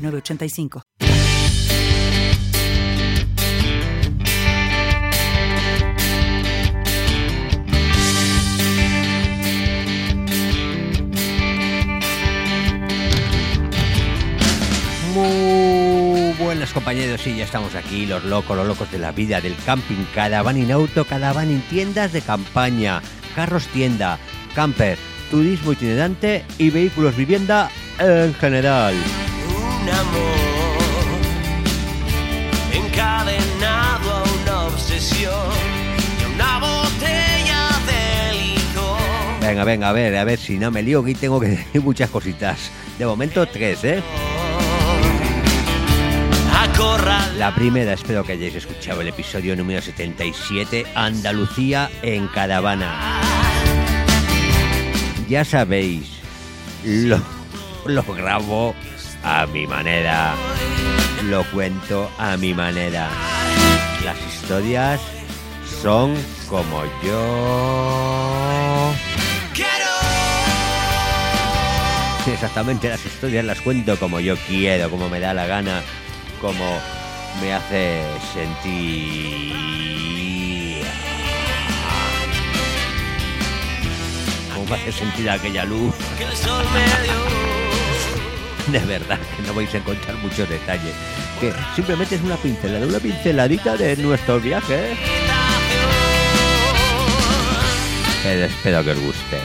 906985. Muy buenas compañeros, sí, ya estamos aquí, los locos, los locos de la vida, del camping, caravan en auto, caravan en tiendas de campaña, carros tienda, camper, turismo itinerante y vehículos vivienda en general. Un amor encadenado a una obsesión y una botella de licor. Venga, venga, a ver, a ver si no me lío, aquí tengo que decir muchas cositas. De momento tres, ¿eh? La primera, espero que hayáis escuchado el episodio número 77, Andalucía en caravana. Ya sabéis, lo, lo grabo a mi manera, lo cuento a mi manera. Las historias son como yo. quiero Exactamente, las historias las cuento como yo quiero, como me da la gana, como me hace sentir. Como me hace sentir aquella luz. que el sol me dio. De verdad, que no vais a encontrar muchos detalles. Que simplemente es una pincelada, una pinceladita de nuestro viaje. Pero espero que os guste.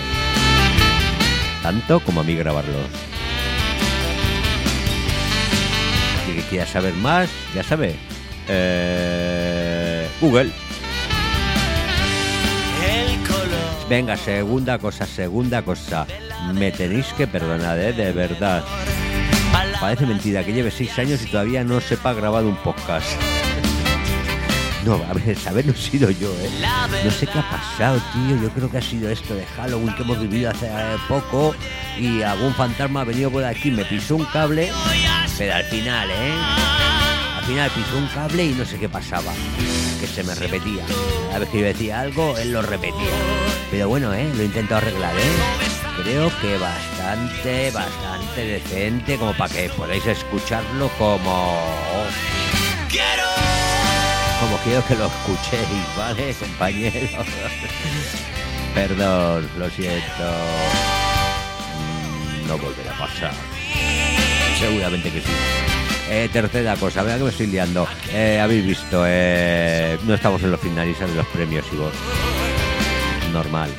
Tanto como a mí grabarlos. Que quiera saber más, ya sabe. Eh, Google. Venga, segunda cosa, segunda cosa. Me tenéis que perdonar, ¿eh? De verdad. Parece mentira que lleve seis años y todavía no sepa grabar un podcast. No, a ver, saber no he sido yo, ¿eh? No sé qué ha pasado, tío. Yo creo que ha sido esto de Halloween que hemos vivido hace eh, poco y algún fantasma ha venido por aquí, me pisó un cable, pero al final, ¿eh? Al final pisó un cable y no sé qué pasaba. Que se me repetía. A vez que yo decía algo, él lo repetía. Pero bueno, ¿eh? Lo he intentado arreglar, ¿eh? Creo que bastante, bastante decente como para que podáis escucharlo como... Como quiero que lo escuchéis, ¿vale, compañeros? Perdón, lo siento. Mm, No volverá a pasar. Seguramente que sí. Eh, tercera cosa, vea que me estoy liando. Eh, Habéis visto, eh, no estamos en los finalistas de los premios y vos. Normal.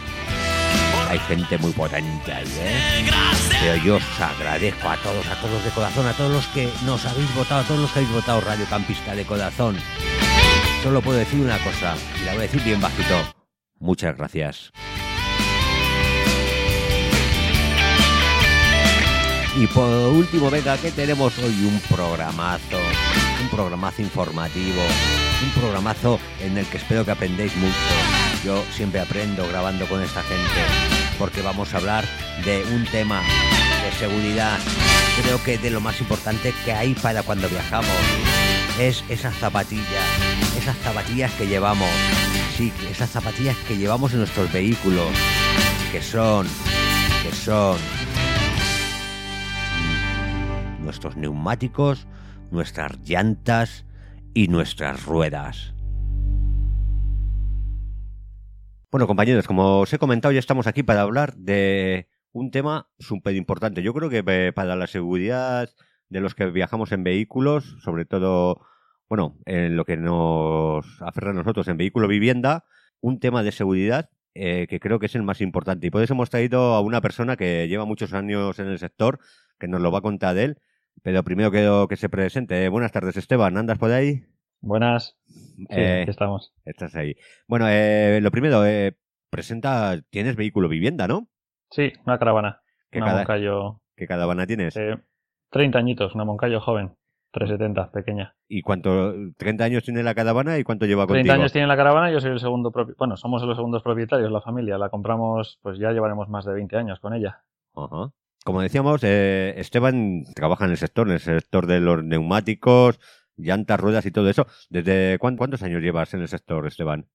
Hay gente muy potente ahí, ¿eh? Pero yo os agradezco a todos, a todos de corazón, a todos los que nos habéis votado, a todos los que habéis votado Radio Campista de corazón. Solo puedo decir una cosa, y la voy a decir bien bajito. Muchas gracias. Y por último, venga, que tenemos hoy un programazo, un programazo informativo, un programazo en el que espero que aprendáis mucho. Yo siempre aprendo grabando con esta gente, porque vamos a hablar de un tema de seguridad. Creo que de lo más importante que hay para cuando viajamos es esas zapatillas, esas zapatillas que llevamos, sí, esas zapatillas que llevamos en nuestros vehículos, que son, que son nuestros neumáticos, nuestras llantas y nuestras ruedas. Bueno, compañeros, como os he comentado, ya estamos aquí para hablar de un tema súper importante. Yo creo que eh, para la seguridad de los que viajamos en vehículos, sobre todo, bueno, en lo que nos aferra a nosotros en vehículo vivienda, un tema de seguridad eh, que creo que es el más importante. Y por eso hemos traído a una persona que lleva muchos años en el sector, que nos lo va a contar él. Pero primero quiero que se presente. Buenas tardes, Esteban. ¿Andas por ahí? Buenas. Sí, Eh, aquí estamos. Estás ahí. Bueno, eh, lo primero, eh, presenta, tienes vehículo vivienda, ¿no? Sí, una caravana. ¿Qué, una cada, Moncayo ¿Qué caravana tienes? eh, 30 añitos, una Moncayo joven, 370, pequeña. ¿Y cuánto? ¿30 años tiene la caravana y cuánto lleva 30 contigo? años tiene la caravana, yo soy el segundo propietario. Bueno, somos los segundos propietarios, la familia. La compramos, pues ya llevaremos más de 20 años con ella. Ajá. Como decíamos, eh, Esteban trabaja en el sector, en el sector de los neumáticos, llantas, ruedas y todo eso. ¿Desde cuán- cuántos años llevas en el sector, Esteban?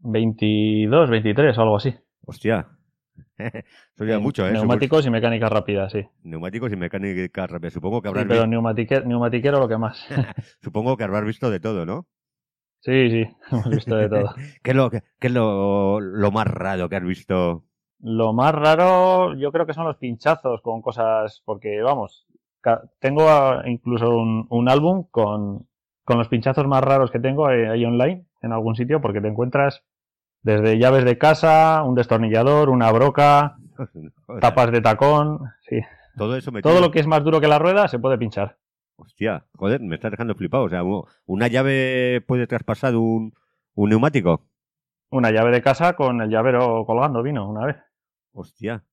22, 23 o algo así. Hostia. Eso ya mucho, ¿eh? Neumáticos y mecánica rápida, sí. Neumáticos y mecánica rápida. Supongo que Sí, habrás, pero vi- neumatique- neumatiquero lo que más. supongo que habrás visto de todo, ¿no? Sí, sí, hemos visto de todo. ¿Qué es lo, qué es lo, lo más raro que has visto? Lo más raro yo creo que son los pinchazos con cosas, porque vamos, tengo incluso un, un álbum con, con los pinchazos más raros que tengo eh, ahí online en algún sitio porque te encuentras desde llaves de casa, un destornillador, una broca, Joder, tapas de tacón, sí. Todo eso. Todo lo que es más duro que la rueda se puede pinchar. Hostia, joder, me estás dejando flipado. O sea, una llave puede traspasar un, un neumático. Una llave de casa con el llavero colgando vino una vez. Hostia.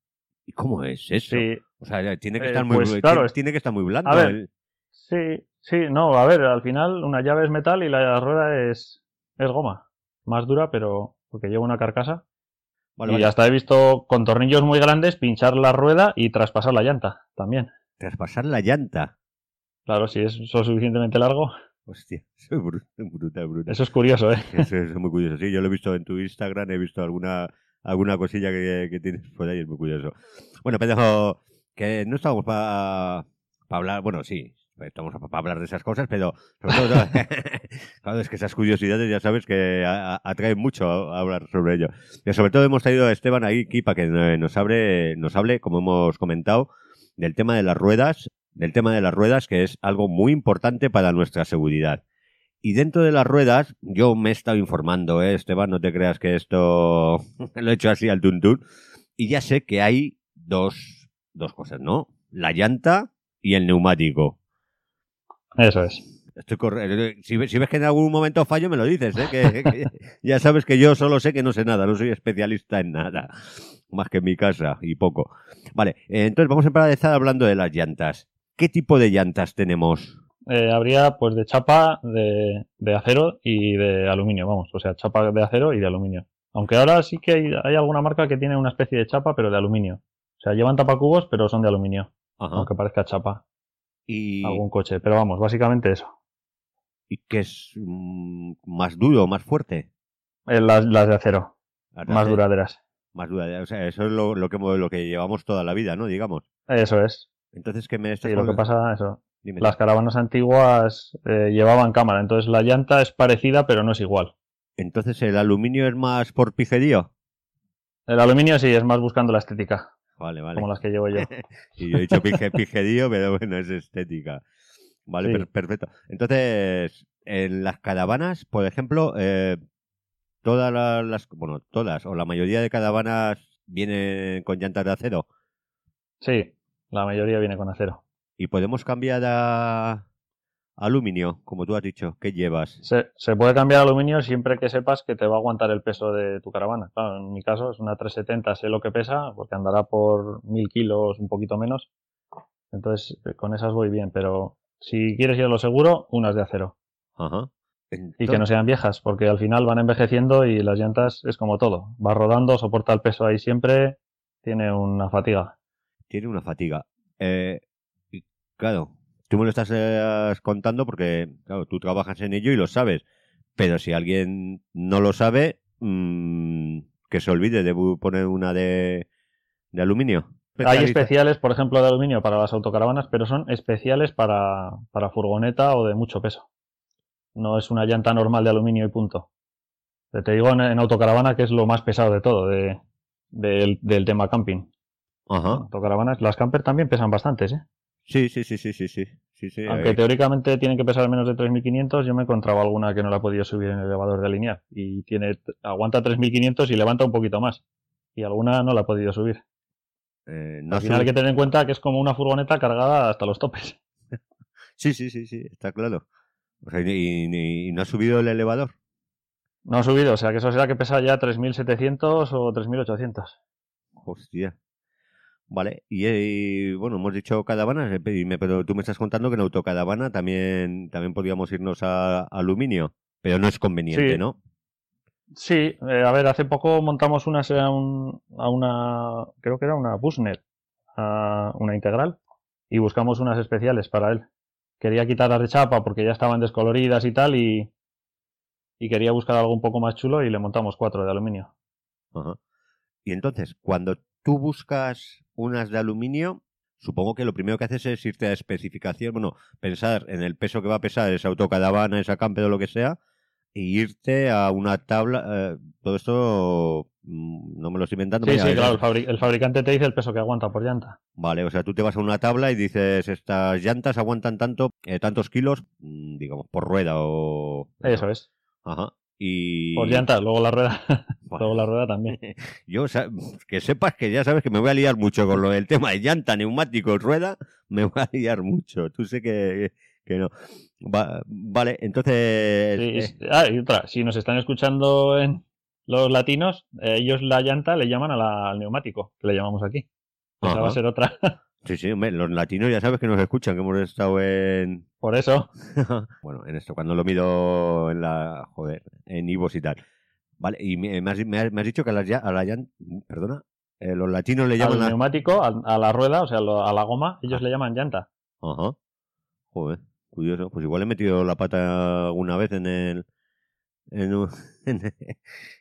¿Y cómo es eso? Sí, O sea, tiene que Eh, estar muy, pues, tiene, claro, tiene que estar muy blando. A ver, el- sí, sí, no, a ver, al final una llave es metal y la rueda es, es goma. Más dura, pero porque lleva una carcasa. Vale, y vale. hasta he visto con tornillos muy grandes pinchar la rueda y traspasar la llanta también. Traspasar la llanta. Claro, si es eso suficientemente largo, Hostia, eso es brutal, eso es curioso, ¿eh? Eso es muy curioso. Sí, yo lo he visto en tu Instagram, he visto alguna alguna cosilla que, que tienes por ahí, es muy curioso. Bueno, pero que no estamos para hablar, bueno, sí, estamos para hablar de esas cosas, pero sobre todo, claro, es que esas curiosidades ya sabes que a- a- atraen mucho a, a hablar sobre ello. Y sobre todo hemos traído a Esteban ahí aquí para que nos hable, nos hable, como hemos comentado, del tema de las ruedas, del tema de las ruedas, que es algo muy importante para nuestra seguridad. Y dentro de las ruedas, yo me he estado informando, ¿eh, Esteban, no te creas que esto lo he hecho así al tuntún. Y ya sé que hay dos, dos cosas, ¿no? La llanta y el neumático. Eso es. Estoy corre- si, ves- si ves que en algún momento fallo, me lo dices, ¿eh? Que, que ya sabes que yo solo sé que no sé nada, no soy especialista en nada. Más que en mi casa y poco. Vale, eh, entonces vamos a empezar hablando de las llantas. ¿Qué tipo de llantas tenemos? Eh, habría pues de chapa, de, de acero y de aluminio, vamos, o sea, chapa de acero y de aluminio. Aunque ahora sí que hay, hay alguna marca que tiene una especie de chapa, pero de aluminio. O sea, llevan tapacubos, pero son de aluminio, Ajá. aunque parezca chapa Y, algún coche. Pero vamos, básicamente eso. ¿Y qué es mm, más duro, más fuerte? Eh, las, las de acero, Las más de- duraderas. Más dura. O sea, eso es lo, lo que, lo que llevamos toda la vida, ¿no? Digamos. Eso es. Entonces, ¿qué me Sí, estás lo que pasa, eso. Dime. Las caravanas antiguas eh, llevaban cámara, entonces la llanta es parecida, pero no es igual. Entonces, ¿el aluminio es más por pijerío? El aluminio sí es más buscando la estética, Vale, vale. como las que llevo yo. Y yo he dicho pije, pijerío, pero bueno, es estética. Vale, Sí. per- perfecto. Entonces, en las caravanas, por ejemplo, eh, todas la- las, bueno, todas o la mayoría de caravanas vienen con llantas de acero Sí, la mayoría viene con acero. y podemos cambiar a aluminio, como tú has dicho. ¿Qué llevas? Se, se puede cambiar aluminio siempre que sepas que te va a aguantar el peso de tu caravana. Claro, en mi caso es una 370, sé lo que pesa, porque andará por 1000 kilos, un poquito menos. Entonces, eh, con esas voy bien, pero si quieres ir a lo seguro, unas de acero. Ajá. Y que no sean viejas, porque al final van envejeciendo y las llantas es como todo. Va rodando, soporta el peso ahí siempre, tiene una fatiga. tiene una fatiga. Eh, claro, tú me lo estás eh, contando porque, claro, tú trabajas en ello y lo sabes. Pero si alguien no lo sabe, mm, que se olvide de poner una de, de aluminio. Hay especiales, por ejemplo, de aluminio para las autocaravanas, pero son especiales para, para furgoneta o de mucho peso. No es una llanta normal de aluminio y punto. Te digo en, en autocaravana que es lo más pesado de todo, de, del, del tema camping. Ajá. Autocaravanas, las camper también pesan bastantes, ¿eh? Sí, sí, sí, sí, sí, sí. sí, sí, Aunque eh, teóricamente tienen que pesar menos de 3.500, yo me he encontrado alguna que no la podido subir en el elevador de lineal. Y tiene, aguanta 3.500 y levanta un poquito más. Y alguna no la he podido subir. eh, no Al final hay que tener en cuenta que es como una furgoneta cargada hasta los topes. Sí, sí, sí, sí, está claro. O sea, y, y- y no ha subido el elevador. No ha subido, o sea que eso será que pesa ya 3.700 o 3.800. Hostia. Vale, y, eh, bueno, hemos dicho me- pero tú me estás contando que en autocadavana también, también podríamos irnos a, aluminio, pero no es conveniente, Sí. ¿no? Sí, eh, a ver, hace poco montamos una, a, un- a una, creo que era una Busnet, a una integral, y buscamos unas especiales para él. Quería quitarlas de chapa porque ya estaban descoloridas y tal, y, y quería buscar algo un poco más chulo y le montamos cuatro de aluminio. Ajá. Y entonces, cuando tú buscas unas de aluminio, supongo que lo primero que haces es irte a especificación, bueno, pensar en el peso que va a pesar esa autocadavana, esa camper o lo que sea, y irte a una tabla. eh, todo esto mm, no me lo estoy inventando. Sí, sí, claro, el, fabri- el fabricante te dice el peso que aguanta por llanta. Vale, o sea, tú te vas a una tabla y dices, estas llantas aguantan tanto, eh, tantos kilos, mm, digamos, por rueda o... Eso es, Ajá. Y... por llanta, luego la rueda, luego la rueda también. Yo, que sepas que ya sabes que me voy a liar mucho con lo del tema de llanta, neumático, rueda, me voy a liar mucho. Tú sé que, que no. Va- vale, entonces... Sí, eh, es- ah, y otra, si nos están escuchando en los latinos, ellos la llanta le llaman a la- al neumático, que le llamamos aquí. Esa va a ser otra. sí, sí, hombre, los latinos ya sabes que nos escuchan, que hemos estado en... Por eso, bueno, en esto, cuando lo mido en la... Joder, en Ivos y tal. Vale, y me, me has, me dicho que a la, llan- a la llanta... Perdona, eh, los latinos le al llaman a... neumático, al- a, la rueda, o sea, lo- a la goma, ellos le llaman llanta. Ajá. Joder, curioso. Pues igual he metido la pata alguna vez en el en, un- en,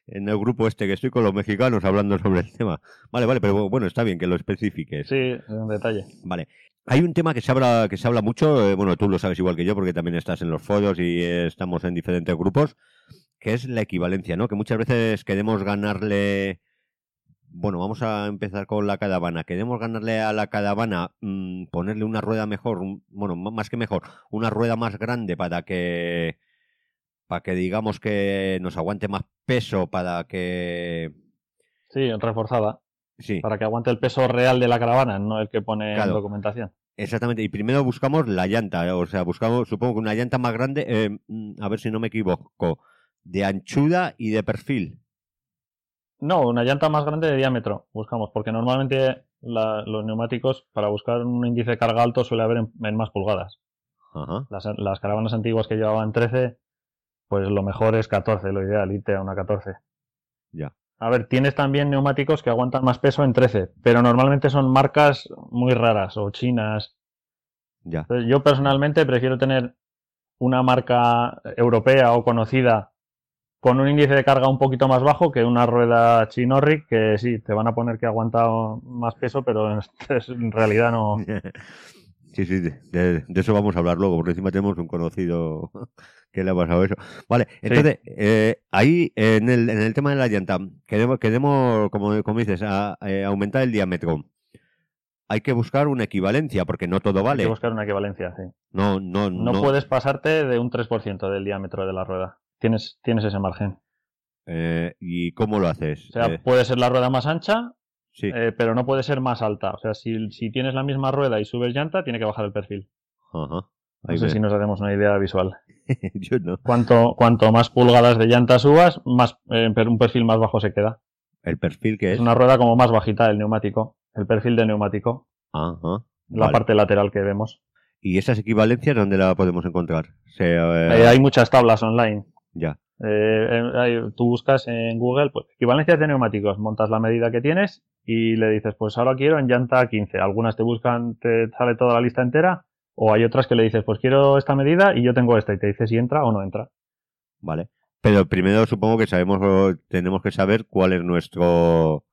en el grupo este que estoy con los mexicanos hablando sobre el tema. Vale, vale, pero bueno, está bien que lo especifiques. Sí, es un detalle. Vale. Hay un tema que se habla que se habla mucho, eh, bueno, tú lo sabes igual que yo porque también estás en los foros y eh, estamos en diferentes grupos, que es la equivalencia, ¿no? Que muchas veces queremos ganarle bueno, vamos a empezar con la cadavana. Queremos ganarle a la cadavana, mm, ponerle una rueda mejor, un- bueno, más que mejor, una rueda más grande para que, para que digamos que nos aguante más peso, para que, Sí, reforzada, sí, para que aguante el peso real de la caravana, no el que pone Claro. en documentación. exactamente. Y primero buscamos la llanta, ¿eh? o sea, buscamos, supongo que una llanta más grande, eh, mm, a ver si no me equivoco, de anchura y de perfil. No, una llanta más grande de diámetro buscamos, porque normalmente la- los neumáticos, para buscar un índice de carga alto, suele haber en, en más pulgadas. Ajá, Las, las caravanas antiguas que llevaban 13, pues lo mejor es 14, lo ideal, irte a una 14. ya. A ver, tienes también neumáticos que aguantan más peso en 13, pero normalmente son marcas muy raras o chinas. Ya, Entonces, yo personalmente prefiero tener una marca europea o conocida con un índice de carga un poquito más bajo que una rueda Chinorric que sí, te van a poner que aguanta más peso, pero en, en realidad no. Sí, sí, de, de- de eso vamos a hablar luego, porque encima tenemos un conocido que le ha pasado eso. Vale, entonces, eh, ahí en el, en el tema de la llanta, queremos, queremos como, como dices, a- eh, aumentar el diámetro. Hay que buscar una equivalencia, porque no todo Hay vale. que buscar una equivalencia, sí. No, no, No, no. puedes pasarte de un 3% del diámetro de la rueda. Tienes, tienes ese margen. Eh, ¿Y cómo lo haces? O sea, Eh, puede ser la rueda más ancha, sí. eh, pero no puede ser más alta. O sea, si, si tienes la misma rueda y subes llanta, tiene que bajar el perfil. Ajá. No Ahí sé si nos hacemos una idea visual. Yo no. Cuanto, cuanto más pulgadas de llanta subas, más eh, un perfil más bajo se queda. El perfil que Es es. una rueda como más bajita el neumático, el perfil del neumático, Ajá. la Vale. parte lateral que vemos. ¿Y esas equivalencias dónde la podemos encontrar? Se, eh, Eh, hay muchas tablas online. Ya. Eh, tú buscas en Google pues, equivalencias de neumáticos, montas la medida que tienes y le dices, pues ahora quiero en llanta 15. Algunas te buscan, te sale toda la lista entera, o hay otras que le dices, pues quiero esta medida y yo tengo esta, y te dice si entra o no entra. Vale. Pero primero supongo que sabemos o tenemos que saber cuál es nuestro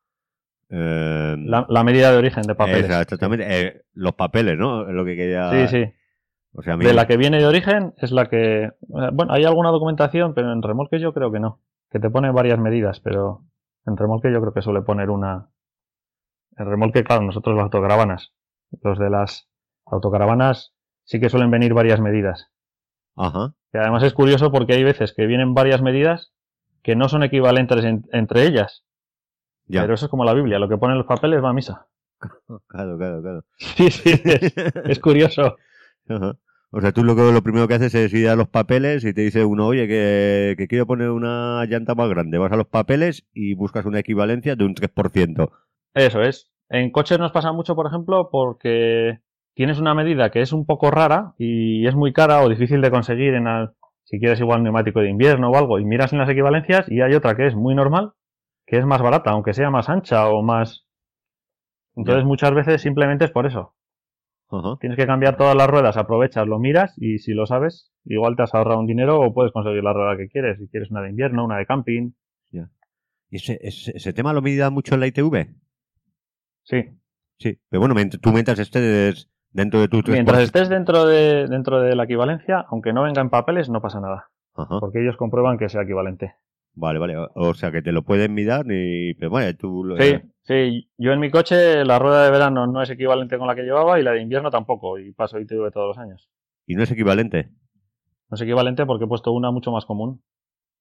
eh, La, la medida de origen de papeles. exactamente eh, los papeles, ¿no? Es Lo que quería. Sí, sí. O sea, De la que viene de origen es la que. eh, Bueno, hay alguna documentación, pero en remolque yo creo que no. Que te pone varias medidas, pero en remolque yo creo que suele poner una. En remolque, claro, nosotros las autocaravanas. Los de las autocaravanas sí que suelen venir varias medidas. Ajá. Y además es curioso porque hay veces que vienen varias medidas que no son equivalentes en- entre ellas. Ya. Pero eso es como la Biblia, lo que pone en los papeles va a misa. Claro, claro, claro. Sí, sí, es, es curioso. Ajá. O sea, tú lo, que- lo primero que haces es ir a los papeles y te dice uno, oye, que, que quiero poner una llanta más grande. Vas a los papeles y buscas una equivalencia de un 3%. Eso es. En coches nos pasa mucho, por ejemplo, porque tienes una medida que es un poco rara y es muy cara o difícil de conseguir en al- si quieres igual neumático de invierno o algo y miras en las equivalencias y hay otra que es muy normal, que es más barata, aunque sea más ancha o más... Entonces muchas veces simplemente es por eso. Tienes que cambiar todas las ruedas, aprovechas, lo miras y si lo sabes, igual te has ahorrado un dinero o puedes conseguir la rueda que quieres. Si quieres una de invierno, una de camping. ¿Y ese, ese, ese tema lo medida mucho en la ITV? Sí. Sí. Pero bueno, tú mientras estés dentro de tu 3%. Mientras estés dentro de, dentro de la equivalencia, aunque no venga en papeles, no pasa nada. Ajá. Porque ellos comprueban que sea equivalente. Vale, vale. O, sea, que te lo pueden mirar y... Pero bueno, tú... lo- Sí, sí. Yo en mi coche la rueda de verano no es equivalente con la que llevaba y la de invierno tampoco. Y paso ITV todos los años. Y no es equivalente. No es equivalente porque he puesto una mucho más común,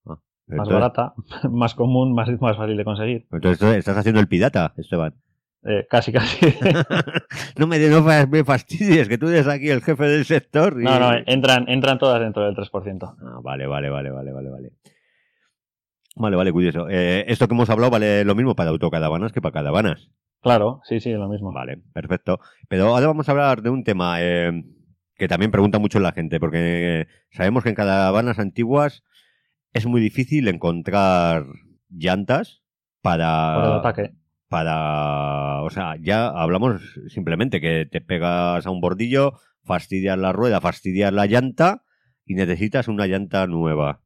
más Entonces, barata, más común, más, más fácil de conseguir. entonces estás haciendo el pirata, Esteban. Eh, casi, casi. no me, no me fastidies, que tú eres aquí el jefe del sector. y- no, no, entran, entran todas dentro del 3%. Ah, vale, vale, vale, vale, vale, vale. Vale, vale, curioso. Eh, esto que hemos hablado vale lo mismo para autocaravanas que para caravanas. Claro, sí, sí, lo mismo. Vale, perfecto. Pero ahora vamos a hablar de un tema eh, que también pregunta mucho la gente, porque sabemos que en caravanas antiguas es muy difícil encontrar llantas para... Por el ataque. Para, o sea, ya hablamos simplemente que te pegas a un bordillo, fastidias la rueda, fastidias la llanta y necesitas una llanta nueva.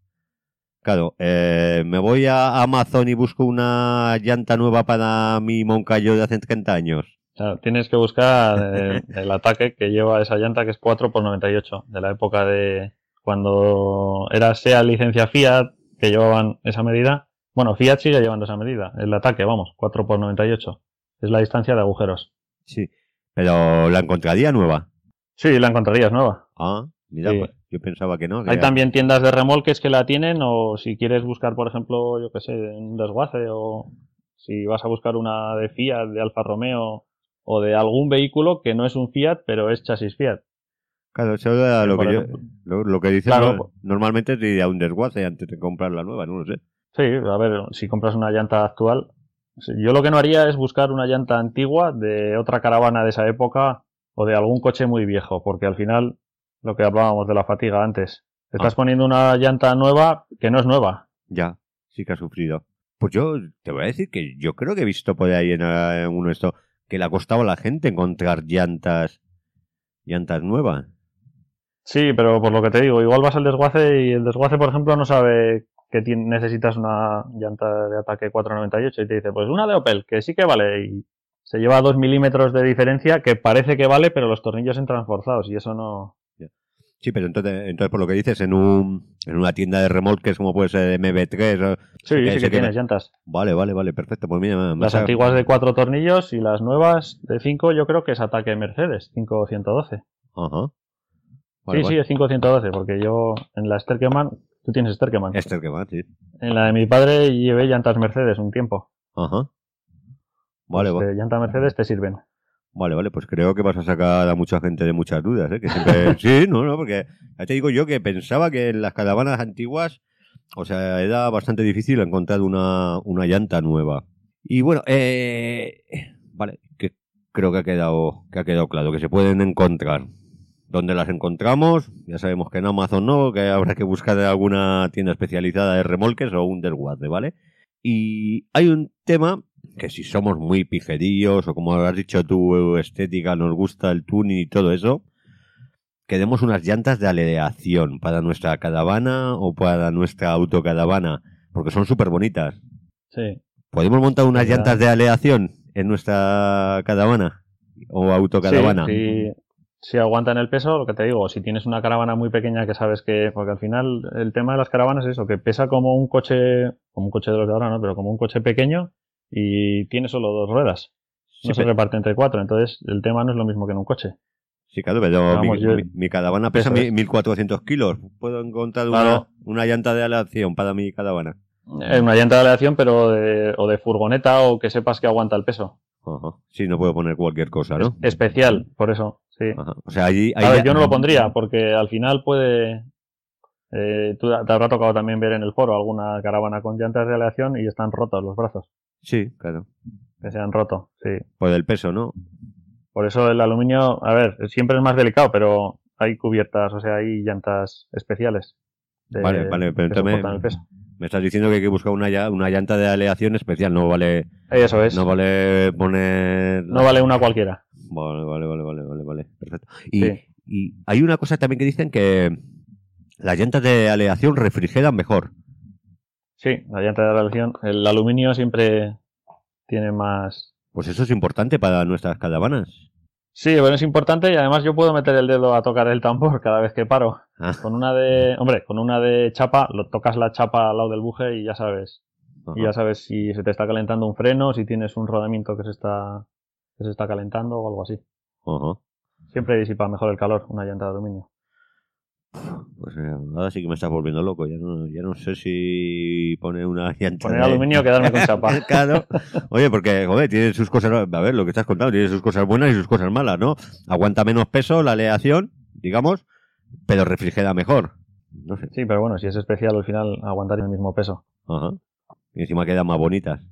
Claro, eh, me voy a Amazon y busco una llanta nueva para mi Moncayo de hace 30 años. Claro, tienes que buscar eh, el ataque que lleva esa llanta que es 4x98, de la época de cuando era SEA licencia Fiat, que llevaban esa medida. Bueno, Fiat sigue llevando esa medida, el ataque, vamos, 4x98. Es la distancia de agujeros. Sí, pero la encontraría nueva. Sí, la encontrarías nueva. Ah, mira, Sí. pues, yo pensaba que no. que Hay también tiendas de remolques que la tienen o si quieres buscar, por ejemplo, yo qué sé, un desguace o si vas a buscar una de Fiat, de Alfa Romeo o de algún vehículo que no es un Fiat, pero es chasis Fiat. Claro, eso era lo Por que, yo, lo, lo que Claro. no- normalmente es ir a un desguace antes de comprar la nueva, no lo sé. Sí, a ver, si compras una llanta actual, yo lo que no haría es buscar una llanta antigua de otra caravana de esa época o de algún coche muy viejo, porque al final, lo que hablábamos de la fatiga antes, te estás Ah. poniendo una llanta nueva que no es nueva. Ya, sí que ha sufrido. Pues yo te voy a decir que yo creo que he visto por ahí en, eh, en uno de estos que le ha costado a la gente encontrar llantas llantas nuevas. Sí, pero por lo que te digo, igual vas al desguace y el desguace, por ejemplo, no sabe que necesitas una llanta de ataque 498 y te dice, pues una de Opel, que sí que vale y se lleva dos milímetros de diferencia que parece que vale, pero los tornillos entran forzados y eso no... Sí, pero entonces, entonces por lo que dices, en un en una tienda de remolques como puede ser MB3, o- Sí, que- sí que que tienes me- llantas. vale, vale, vale, perfecto. Pues mira, Las antiguas de cuatro tornillos y las nuevas de cinco yo creo que es ataque Mercedes, 5112. Ajá. Sí, Vale, sí, es 5112, porque yo en la Sterkeman, tú tienes Sterkeman. Va, sí. En la de mi padre llevé llantas Mercedes un tiempo. Ajá. Vale, Pues va- de llanta Mercedes te sirven. vale, vale, pues creo que vas a sacar a mucha gente de muchas dudas, ¿eh? Que siempre... sí, no, no, porque ya te digo yo que pensaba que en las caravanas antiguas, o sea, era bastante difícil encontrar una, una llanta nueva. Y bueno, eh, vale, que creo que ha quedado, que ha quedado claro, que se pueden encontrar. ¿Dónde las encontramos? Ya sabemos que en Amazon no, que habrá que buscar en alguna tienda especializada de remolques o un desguace, ¿vale? Y hay un tema que si somos muy pijeríos o como has dicho tú, estética, nos gusta el tuning y todo eso, que demos unas llantas de aleación para nuestra caravana o para nuestra autocaravana, porque son súper bonitas. Sí. ¿Podemos montar unas llantas de aleación en nuestra caravana o autocaravana? Sí, sí, si aguantan el peso, lo que te digo, si tienes una caravana muy pequeña que sabes que, porque al final el tema de las caravanas es eso, que pesa como un coche, como un coche de los de ahora, ¿no? Pero como un coche pequeño y tiene solo dos ruedas. Sí, No se reparte entre cuatro, entonces el tema no es lo mismo que en un coche. sí, claro, pero Vamos, mi, yo- mi- mi caravana pesa es. 1400 kilos. ¿Puedo encontrar una, Claro. una llanta de aleación para mi caravana? Es una llanta de aleación, pero de, o de furgoneta o que sepas que aguanta el peso. Ajá. Sí, no puedo poner cualquier cosa, ¿no? Especial, por eso, sí. Ajá. O sea, allí... A ahí- ver, yo no lo pondría, porque al final puede. eh, tú te habrá tocado también ver en el foro alguna caravana con llantas de aleación y están rotos los brazos. Sí, claro. que se han roto, sí. Por el peso, ¿no? Por eso el aluminio, a ver, siempre es más delicado, pero hay cubiertas, o sea, hay llantas especiales. de- Vale, vale, pero entonces peso. Me estás diciendo que hay que buscar una, una llanta de aleación especial, no vale, Eso es. no No, vale poner... vale una cualquiera. Vale, vale, vale, vale, vale, vale, perfecto. Y, Sí. y hay una cosa también que dicen que las llantas de aleación refrigeran mejor. Sí, la llanta de relación. El aluminio siempre tiene más. Pues eso es importante para nuestras caravanas. Sí, bueno, es importante y además yo puedo meter el dedo a tocar el tambor cada vez que paro. Ah, Con una de, hombre, con una de chapa, lo tocas la chapa al lado del buje y ya sabes. Y ya sabes si se te está calentando un freno, si tienes un rodamiento que se está, que se está calentando o algo así. Ajá. Siempre disipa mejor el calor una llanta de aluminio. Pues eh, ahora sí que me estás volviendo loco. Ya no, ya no sé si poner una llanta. Poner de- aluminio o quedarme con chapa. claro. Oye, porque, joder, tiene sus cosas. A ver, lo que estás contando, tiene sus cosas buenas y sus cosas malas, ¿no? Aguanta menos peso la aleación, digamos, pero refrigera mejor. No sé. Sí, pero bueno, si es especial al final aguantar el mismo peso. Ajá. Y encima quedan más bonitas.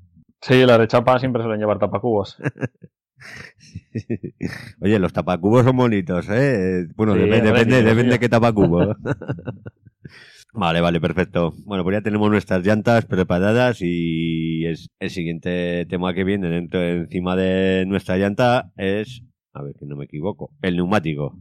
Sí, las de chapa siempre suelen llevar tapacubos. Oye, los tapacubos son bonitos, ¿eh? Bueno, Sí, depende, depende, depende de qué tapacubo. vale, vale, perfecto. Bueno, pues ya tenemos nuestras llantas preparadas y es- el siguiente tema que viene dentro, encima de nuestra llanta es, a ver que no me equivoco, el neumático.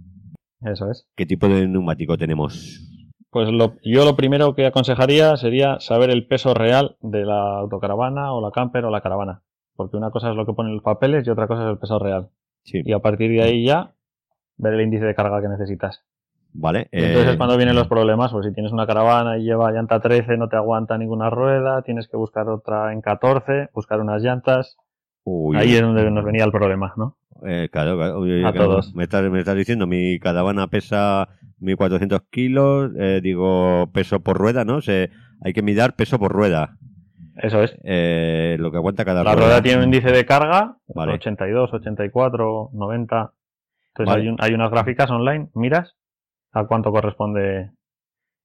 Eso es. ¿Qué tipo de neumático tenemos? Pues lo, yo lo primero que aconsejaría sería saber el peso real de la autocaravana o la camper o la caravana. Porque una cosa es lo que ponen los papeles y otra cosa es el peso real. Sí, Y a partir de ahí ya ver el índice de carga que necesitas. vale. Entonces eh, es cuando vienen los problemas, pues si tienes una caravana y lleva llanta 13, no te aguanta ninguna rueda, tienes que buscar otra en 14, buscar unas llantas. uy, Ahí es donde nos venía el problema, ¿no? Eh, claro, claro, A claro, todos. Me estás, me estás diciendo, mi caravana pesa 1400 kilos, eh, digo, peso por rueda, ¿no? Se, hay que mirar peso por rueda, Eso es. eh, lo que aguanta cada La rueda. rueda tiene un índice de carga, Vale. 82, 84, 90. Entonces Vale. hay, un- hay unas gráficas online, miras a cuánto corresponde.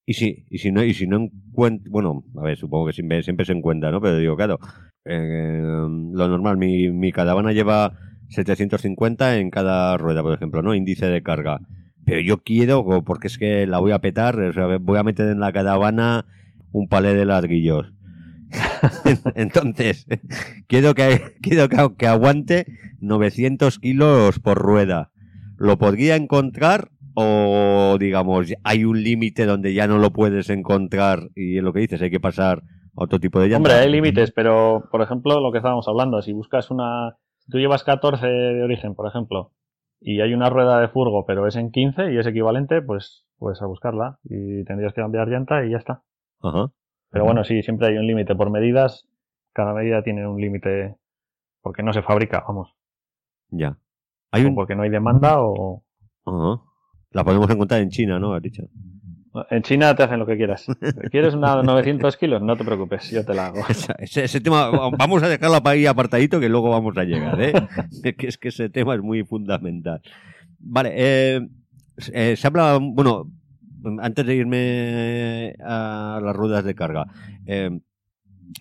Y si, y si no, y si no encuentro, bueno, a ver, supongo que siempre, siempre se encuentra, ¿no? Pero digo, claro, eh, lo normal, mi, mi caravana lleva 750 en cada rueda, por ejemplo, ¿no? Índice de carga. Pero yo quiero, porque es que la voy a petar, o sea, voy a meter en la caravana un palé de ladrillos. Entonces, quiero que, quiero que, aguante 900 kilos por rueda. ¿Lo podría encontrar o, digamos, hay un límite donde ya no lo puedes encontrar y es lo que dices, hay que pasar a otro tipo de llanta? Hombre, hay límites, pero por ejemplo, lo que estábamos hablando, si buscas una. Si tú llevas 14 de origen, por ejemplo, y hay una rueda de furgo, pero es en 15 y es equivalente, pues, pues a buscarla y tendrías que cambiar llanta y ya está. Ajá. Pero bueno, sí, siempre hay un límite por medidas. Cada medida tiene un límite porque no se fabrica, vamos. Ya. Hay un... porque no hay demanda o. Ajá. La podemos encontrar en China, ¿no? Has dicho. En China te hacen lo que quieras. ¿Quieres una de 900 kilos? No te preocupes, yo te la hago. Esa- Ese, ese tema, vamos a dejarlo para ahí apartadito que luego vamos a llegar, ¿eh? que es que ese tema es muy fundamental. Vale, eh, eh, se habla, bueno, antes de irme a las ruedas de carga, eh,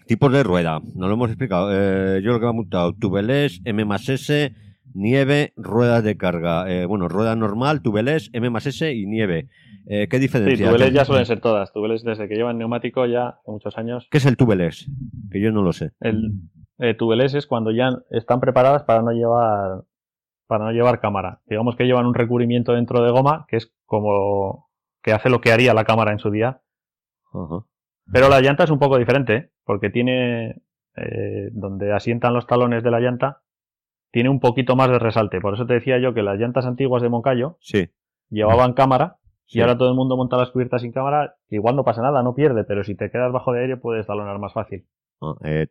tipos de rueda, no lo hemos explicado. Eh, yo lo que me he apuntado, tubeless, M más S, nieve, ruedas de carga. Eh, bueno, rueda normal, tubeless, M más S y nieve. Eh, ¿Qué Sí, diferencia? tubeles ya suelen ser todas. Tubeles desde que llevan neumático ya hace muchos años. ¿Qué es el tubeless? Que yo no lo sé. El eh, tubeles es cuando ya están preparadas para no llevar para no llevar cámara. Digamos que llevan un recubrimiento dentro de goma que es como que hace lo que haría la cámara en su día. Pero la llanta es un poco diferente, ¿eh? porque tiene eh, donde asientan los talones de la llanta, tiene un poquito más de resalte. Por eso te decía yo que las llantas antiguas de Moncayo Sí. llevaban cámara sí. y ahora todo el mundo monta las cubiertas sin cámara. Igual no pasa nada, no pierde, pero si te quedas bajo de aire puedes talonar más fácil. Ah, eh,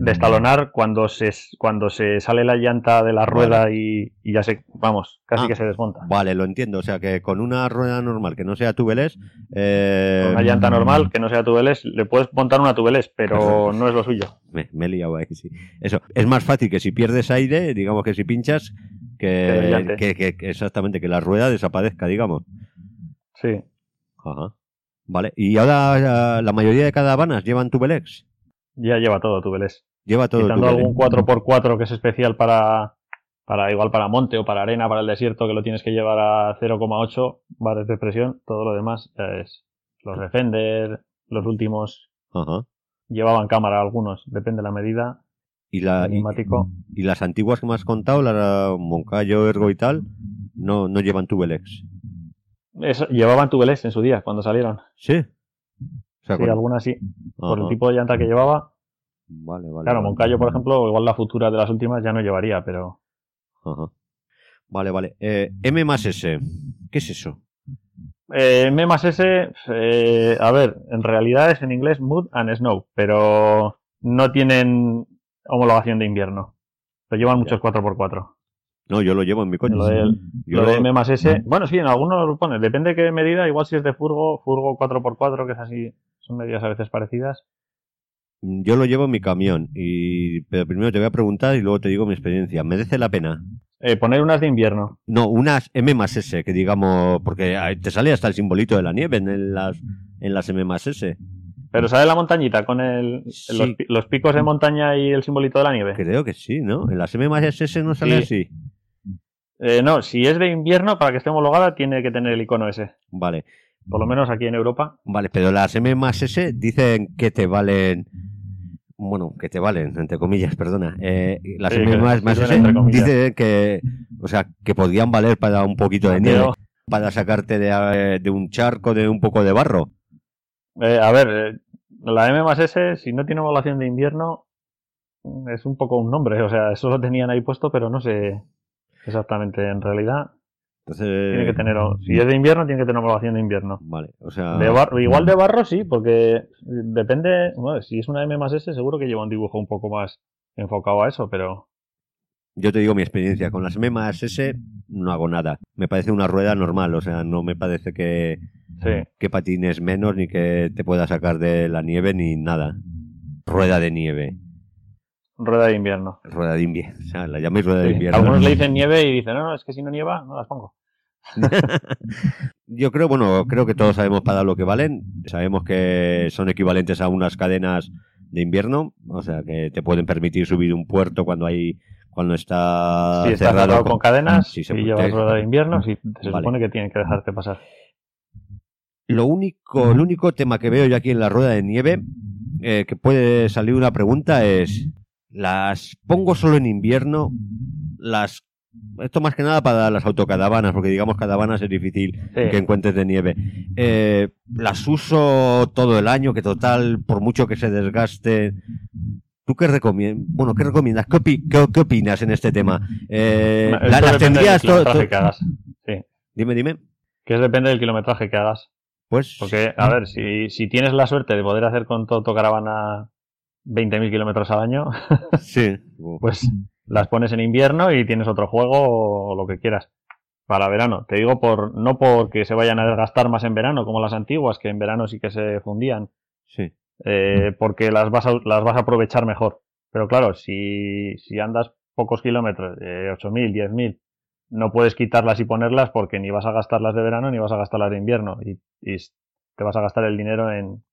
Destalonar cuando se, cuando se sale la llanta de la rueda y, y ya se, vamos, casi Ah. que se desmonta. Vale, lo entiendo. O sea que con una rueda normal que no sea tubeless. Eh, Con una llanta normal que no sea tubeless, le puedes montar una tubeless, pero no es lo suyo. Me, me he liado ahí, sí. Eso. Es más fácil que si pierdes aire, digamos que si pinchas, que, que- que exactamente, que la rueda desaparezca, digamos. Sí. Ajá. Vale. Y ahora eh, la mayoría de caravanas llevan tubeless. Ya lleva todo tubeless. Lleva todo. Quitando túnel, algún ¿eh? 4x4 que es especial para, para igual para monte o para arena, para el desierto, que lo tienes que llevar a 0,8 bares de presión, todo lo demás ya es los Defender, los últimos Ajá. llevaban cámara algunos, depende de la medida, Y, la, y, y las antiguas que me has contado, la Moncayo, Ergo y tal, no, no llevan Tubelex. Eso, llevaban tubeless en su día, cuando salieron. ¿Sí? O sea, Sí, con- algunas sí, por el tipo de llanta que llevaba. Vale, vale. Claro, vale. Moncayo, por ejemplo, igual la futura de las últimas ya no llevaría, pero Ajá. Vale, vale. Eh, M más S. ¿Qué es eso? Eh, M más S, eh, a ver, en realidad es en inglés Mood and Snow, pero no tienen homologación de invierno. Lo llevan muchos 4x4. No, yo lo llevo en mi coche. Lo, del- Yo lo de M más S, bueno, sí, en algunos lo pones, depende de qué medida, igual si es de furgo, furgo 4x4, que es así, son medidas a veces parecidas. Yo lo llevo en mi camión. Y, pero primero te voy a preguntar y luego te digo mi experiencia. ¿Merece la pena? Eh, poner unas de invierno. No, unas M más S, que digamos, porque ahí te sale hasta el simbolito de la nieve en las, en las M más S. Pero sale la montañita con el, Sí. los, pi- los picos de montaña y el simbolito de la nieve. Creo que sí, ¿no? En las M más S no sale así. Eh, no, si es de invierno, para que esté homologada, tiene que tener el icono ese. Vale, Por lo menos aquí en Europa. vale, pero las M más S dicen que te valen. Bueno, que te valen, entre comillas, perdona. Eh, las Sí, M más, más S dicen que, o sea, que podían valer para un poquito de nieve, para sacarte de, eh, de un charco, de un poco de barro. eh, a ver, eh, la M más S, si no tiene homologación de invierno, es un poco un nombre. O sea, eso lo tenían ahí puesto, pero no sé exactamente. En realidad, Entonces, tiene que tener. Si es de invierno, tiene que tener homologación de invierno. Vale, o sea, De barro, igual de barro sí, porque depende. Bueno, si es una M más S, seguro que lleva un dibujo un poco más enfocado a eso, pero. yo te digo mi experiencia. Con las M más S no hago nada. Me parece una rueda normal, o sea, no me parece que, Sí. que patines menos ni que te pueda sacar de la nieve ni nada. Rueda de nieve, Rueda de invierno. rueda de invierno, o sea, la llaméis rueda de invierno. Algunos le dicen nieve y dicen, no, no, es que si no nieva, no las pongo. Yo creo, bueno, creo que todos sabemos para lo que valen. Sabemos que son equivalentes a unas cadenas de invierno, o sea, que te pueden permitir subir un puerto cuando hay cuando está si estás cerrado cerrado con- con cadenas y llevas rueda de invierno, sí, se Vale. supone que tienen que dejarte pasar. Lo único, el único tema que veo yo aquí en la rueda de nieve, eh, que puede salir una pregunta es, ¿las pongo solo en invierno? Las esto más que nada para las autocaravanas, porque digamos caravanas es difícil Sí. que encuentres de nieve. Eh, las uso todo el año, que total, por mucho que se desgaste. ¿Tú qué recomiendas? Bueno, ¿qué recomiendas? ¿Qué, opi- qué- qué opinas en este tema? Eh, ¿la- ¿Las tendrías todo? que hagas. Sí. Dime, dime. Que es depende del kilometraje que hagas. Pues Porque, a ver, si, si tienes la suerte de poder hacer con tu autocaravana 20.000 kilómetros al año, sí. pues las pones en invierno y tienes otro juego o lo que quieras para verano. Te digo por no porque se vayan a desgastar más en verano como las antiguas, que en verano sí que se fundían, Sí. eh, porque las vas, a, las vas a aprovechar mejor. Pero claro, si, si andas pocos kilómetros, eh, 8.000, 10.000, no puedes quitarlas y ponerlas porque ni vas a gastarlas de verano ni vas a gastarlas de invierno y, y te vas a gastar el dinero en,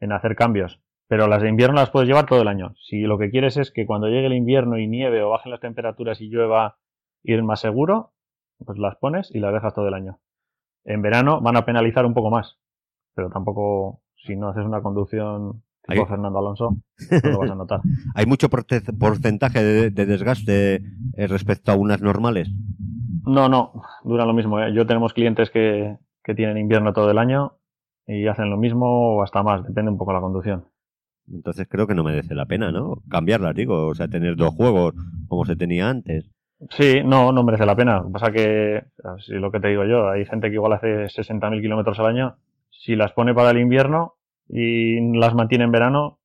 en hacer cambios. Pero las de invierno las puedes llevar todo el año. Si lo que quieres es que cuando llegue el invierno y nieve o bajen las temperaturas y llueva ir más seguro, pues las pones y las dejas todo el año. En verano van a penalizar un poco más, pero tampoco si no haces una conducción tipo. Fernando Alonso, no lo vas a notar. ¿Hay mucho porcentaje de, de desgaste eh, respecto a unas normales? No, no, dura lo mismo. ¿eh? Yo tenemos clientes que, que tienen invierno todo el año y hacen lo mismo o hasta más, depende un poco de la conducción. Entonces creo que no merece la pena, ¿no? Cambiarlas, digo, o sea, tener dos juegos como se tenía antes. Sí, no, no merece la pena. Lo que pasa que, si lo que te digo yo, hay gente que igual hace 60.000 kilómetros al año, si las pone para el invierno y las mantiene en verano,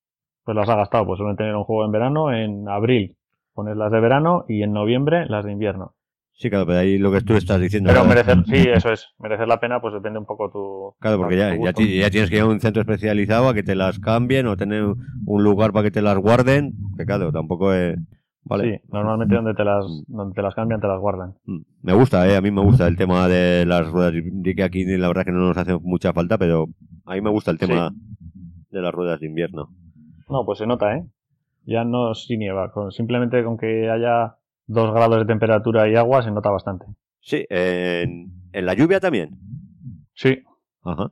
pues las ha gastado. Pues suelen tener un juego en verano, en abril pones las de verano y en noviembre las de invierno. Sí, claro, pero ahí lo que tú estás diciendo. Pero merecer, sí, eso es, merecer la pena, pues depende un poco tu. Claro, porque ya, ya, tienes que ir a un centro especializado a que te las cambien o tener un lugar para que te las guarden. Que claro, tampoco es. Vale. Sí, normalmente donde te las, donde te las cambian, te las guardan. Mm. Me gusta, ¿eh? A mí me gusta el tema de las ruedas. Di que aquí la verdad que no nos hace mucha falta, pero a mí me gusta el tema de las ruedas de invierno. No, pues se nota, ¿eh? Ya no si nieva, con, simplemente con que haya dos grados de temperatura y agua se nota bastante. Sí, en, en la lluvia también. Sí, Ajá.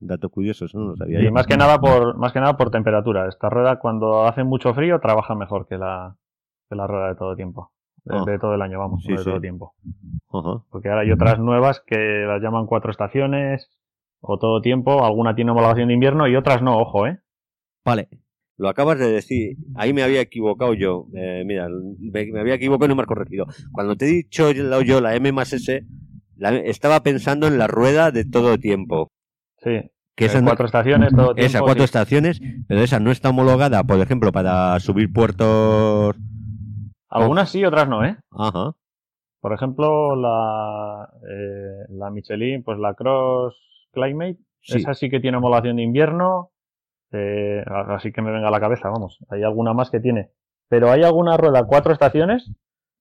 Dato curioso, eso no lo sabía y yo. más que nada por más que nada por temperatura. Esta rueda cuando hace mucho frío trabaja mejor que la que la rueda de todo tiempo, de, Ah. de todo el año, vamos, Sí, de sí. todo tiempo. Ajá. Porque ahora hay otras nuevas que las llaman cuatro estaciones o todo tiempo. Alguna tiene homologación de invierno y otras no, ojo, ¿eh? Vale. Lo acabas de decir. Ahí me había equivocado yo. Eh, mira, me, me había equivocado y no me has corregido. Cuando te he dicho yo, la M más S, la- estaba pensando en la rueda de todo tiempo. Sí. Que no- cuatro estaciones, todo tiempo. esa cuatro sí. estaciones, pero esa no está homologada, por ejemplo, para subir puertos. Algunas sí, otras no, ¿eh? Ajá. Por ejemplo, la, eh, la Michelin, pues la Cross Climate, Sí. esa sí que tiene homologación de invierno, eh, así que me venga a la cabeza, vamos. Hay alguna más que tiene. Pero hay alguna rueda cuatro estaciones,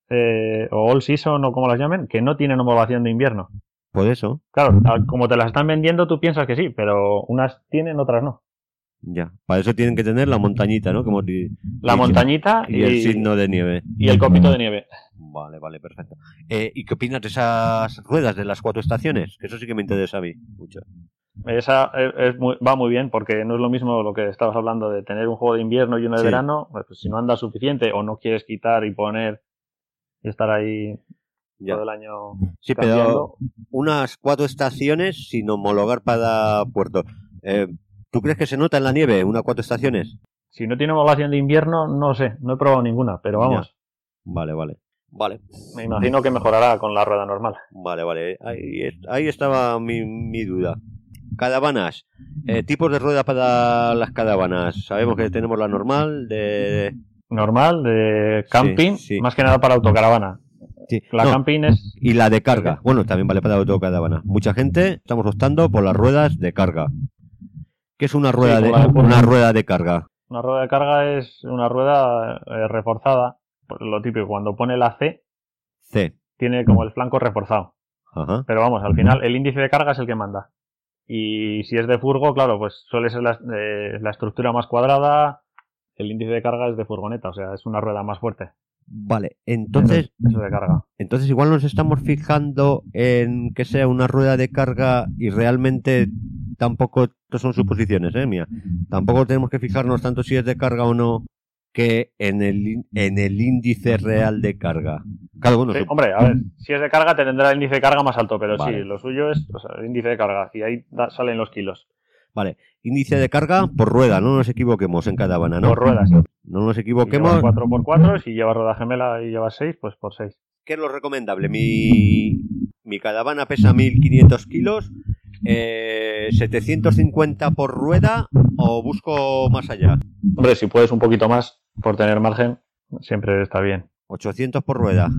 eh, o All Season o como las llamen, que no tienen homologación de invierno. Por eso. Claro, como te las están vendiendo, tú piensas que sí, pero unas tienen, otras no. Ya. Para eso tienen que tener la montañita, ¿no? Como La montañita y el signo de nieve. y el copito de nieve. Vale, vale, perfecto. Eh, ¿Y qué opinas de esas ruedas de las cuatro estaciones? Que eso sí que me interesa a mí mucho. Esa es, es muy- va muy bien porque no es lo mismo lo que estabas hablando de tener un juego de invierno y uno de Sí. verano. Pues si no andas suficiente o no quieres quitar y poner y estar ahí Ya. todo el año Sí, pero unas cuatro estaciones sin homologar para puerto. Eh, ¿Tú crees que se nota en la nieve unas cuatro estaciones? Si no tiene homologación de invierno, no sé, no he probado ninguna, pero vamos, Vale, vale. Vale, me imagino que mejorará con la rueda normal. vale, vale. Ahí, ahí estaba mi, mi duda. Caravanas. Eh, tipos de rueda para las caravanas. Sabemos que tenemos la normal de... Normal, de camping, sí. más que nada para autocaravana. sí, La no, camping es y la de carga. Bueno, también vale para autocaravana. Mucha gente estamos optando por las ruedas de carga. ¿Qué es una rueda, de, la- una rueda de carga? una rueda de carga, es una rueda eh, reforzada. Por Lo típico, cuando pone la C, C. tiene como el flanco reforzado. Ajá. Pero vamos, al final el índice de carga es el que manda. Y si es de furgo, claro, pues suele ser la, eh, la estructura más cuadrada, el índice de carga es de furgoneta, o sea, es una rueda más fuerte. Vale, entonces, Eso, de carga. entonces igual nos estamos fijando en que sea una rueda de carga y realmente tampoco, esto son suposiciones, eh, mía, tampoco tenemos que fijarnos tanto si es de carga o no que en el, en el índice real de carga. Claro, bueno, Sí, hombre, a ver, si es de carga te tendrá el índice de carga más alto, pero Vale. sí, lo suyo es o sea, el índice de carga y ahí da- salen los kilos. vale, índice de carga por rueda, no nos equivoquemos en cada ¿no? Por ruedas. No nos equivoquemos. llevas 4 por 4 si llevas rueda gemela y llevas 6, pues por 6. ¿Qué es lo recomendable? Mi, mi caravana pesa 1500 kilos, eh, 750 por rueda o busco más allá. Hombre, si puedes un poquito más por tener margen, siempre está bien. 800 por rueda.